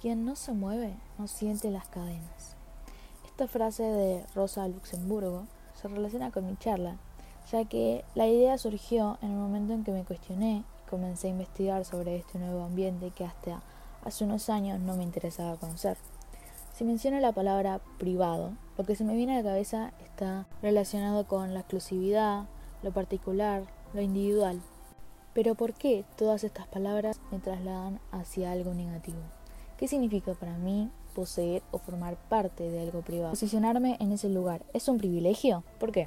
Quien no se mueve no siente las cadenas. Esta frase de Rosa Luxemburgo se relaciona con mi charla, ya que la idea surgió en el momento en que me cuestioné y comencé a investigar sobre este nuevo ambiente que hasta hace unos años no me interesaba conocer. Si menciono la palabra privado, lo que se me viene a la cabeza está relacionado con la exclusividad, lo particular, lo individual. Pero ¿por qué todas estas palabras me trasladan hacia algo negativo? ¿Qué significa para mí poseer o formar parte de algo privado? Posicionarme en ese lugar, ¿es un privilegio? ¿Por qué?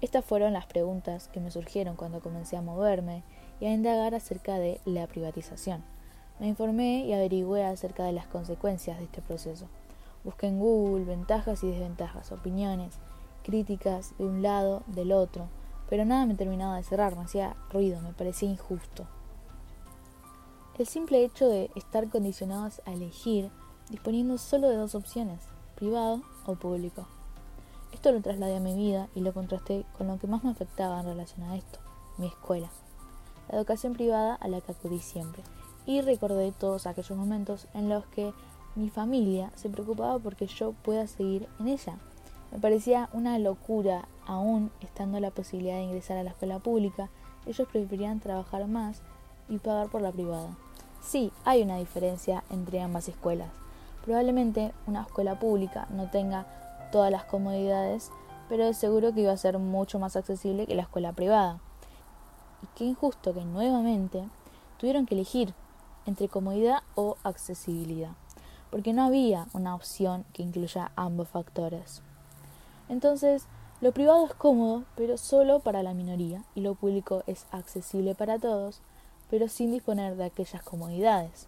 Estas fueron las preguntas que me surgieron cuando comencé a moverme y a indagar acerca de la privatización. Me informé y averigüé acerca de las consecuencias de este proceso. Busqué en Google ventajas y desventajas, opiniones, críticas de un lado, del otro, pero nada me terminaba de cerrar, me hacía ruido, me parecía injusto. El simple hecho de estar condicionados a elegir disponiendo solo de dos opciones, privado o público. Esto lo trasladé a mi vida y lo contrasté con lo que más me afectaba en relación a esto, mi escuela. La educación privada a la que acudí siempre. Y recordé todos aquellos momentos en los que mi familia se preocupaba porque yo pueda seguir en ella. Me parecía una locura, aún estando la posibilidad de ingresar a la escuela pública, ellos preferían trabajar más y pagar por la privada. Sí, hay una diferencia entre ambas escuelas. Probablemente una escuela pública no tenga todas las comodidades, pero es seguro que iba a ser mucho más accesible que la escuela privada. Y qué injusto que nuevamente tuvieron que elegir entre comodidad o accesibilidad, porque no había una opción que incluya ambos factores. Entonces, lo privado es cómodo, pero solo para la minoría, y lo público es accesible para todos, pero sin disponer de aquellas comodidades.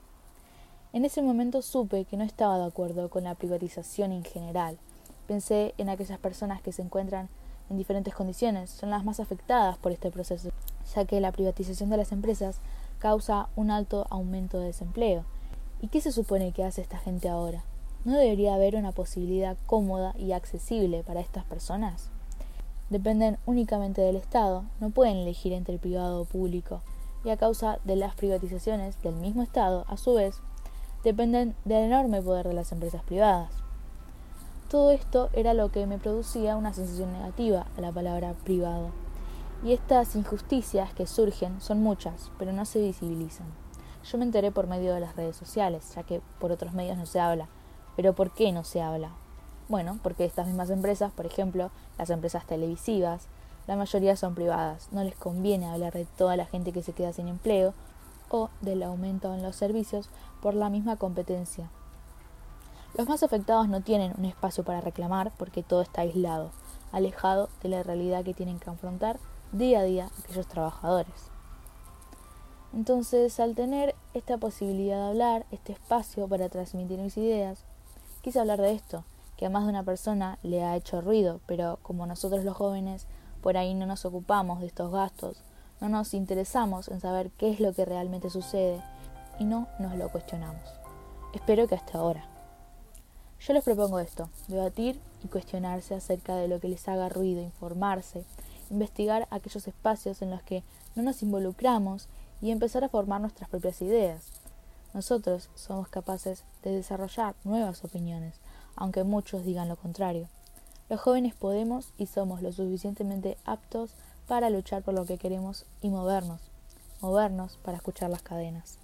En ese momento supe que no estaba de acuerdo con la privatización en general. Pensé en aquellas personas que se encuentran en diferentes condiciones, son las más afectadas por este proceso, ya que la privatización de las empresas causa un alto aumento de desempleo. ¿Y qué se supone que hace esta gente ahora? ¿No debería haber una posibilidad cómoda y accesible para estas personas? Dependen únicamente del Estado, no pueden elegir entre privado o público, y a causa de las privatizaciones del mismo Estado, a su vez, dependen del enorme poder de las empresas privadas. Todo esto era lo que me producía una sensación negativa a la palabra privado. Y estas injusticias que surgen son muchas, pero no se visibilizan. Yo me enteré por medio de las redes sociales, ya que por otros medios no se habla. Pero ¿por qué no se habla? Bueno, porque estas mismas empresas, por ejemplo, las empresas televisivas, la mayoría son privadas, no les conviene hablar de toda la gente que se queda sin empleo o del aumento en los servicios por la misma competencia. Los más afectados no tienen un espacio para reclamar porque todo está aislado, alejado de la realidad que tienen que afrontar día a día aquellos trabajadores. Entonces, al tener esta posibilidad de hablar, este espacio para transmitir mis ideas, quise hablar de esto, que a más de una persona le ha hecho ruido, pero como nosotros los jóvenes por ahí no nos ocupamos de estos gastos, no nos interesamos en saber qué es lo que realmente sucede y no nos lo cuestionamos. Espero que hasta ahora. Yo les propongo esto, debatir y cuestionarse acerca de lo que les haga ruido, informarse, investigar aquellos espacios en los que no nos involucramos y empezar a formar nuestras propias ideas. Nosotros somos capaces de desarrollar nuevas opiniones, aunque muchos digan lo contrario. Los jóvenes podemos y somos lo suficientemente aptos para luchar por lo que queremos y movernos, movernos para escuchar las cadenas.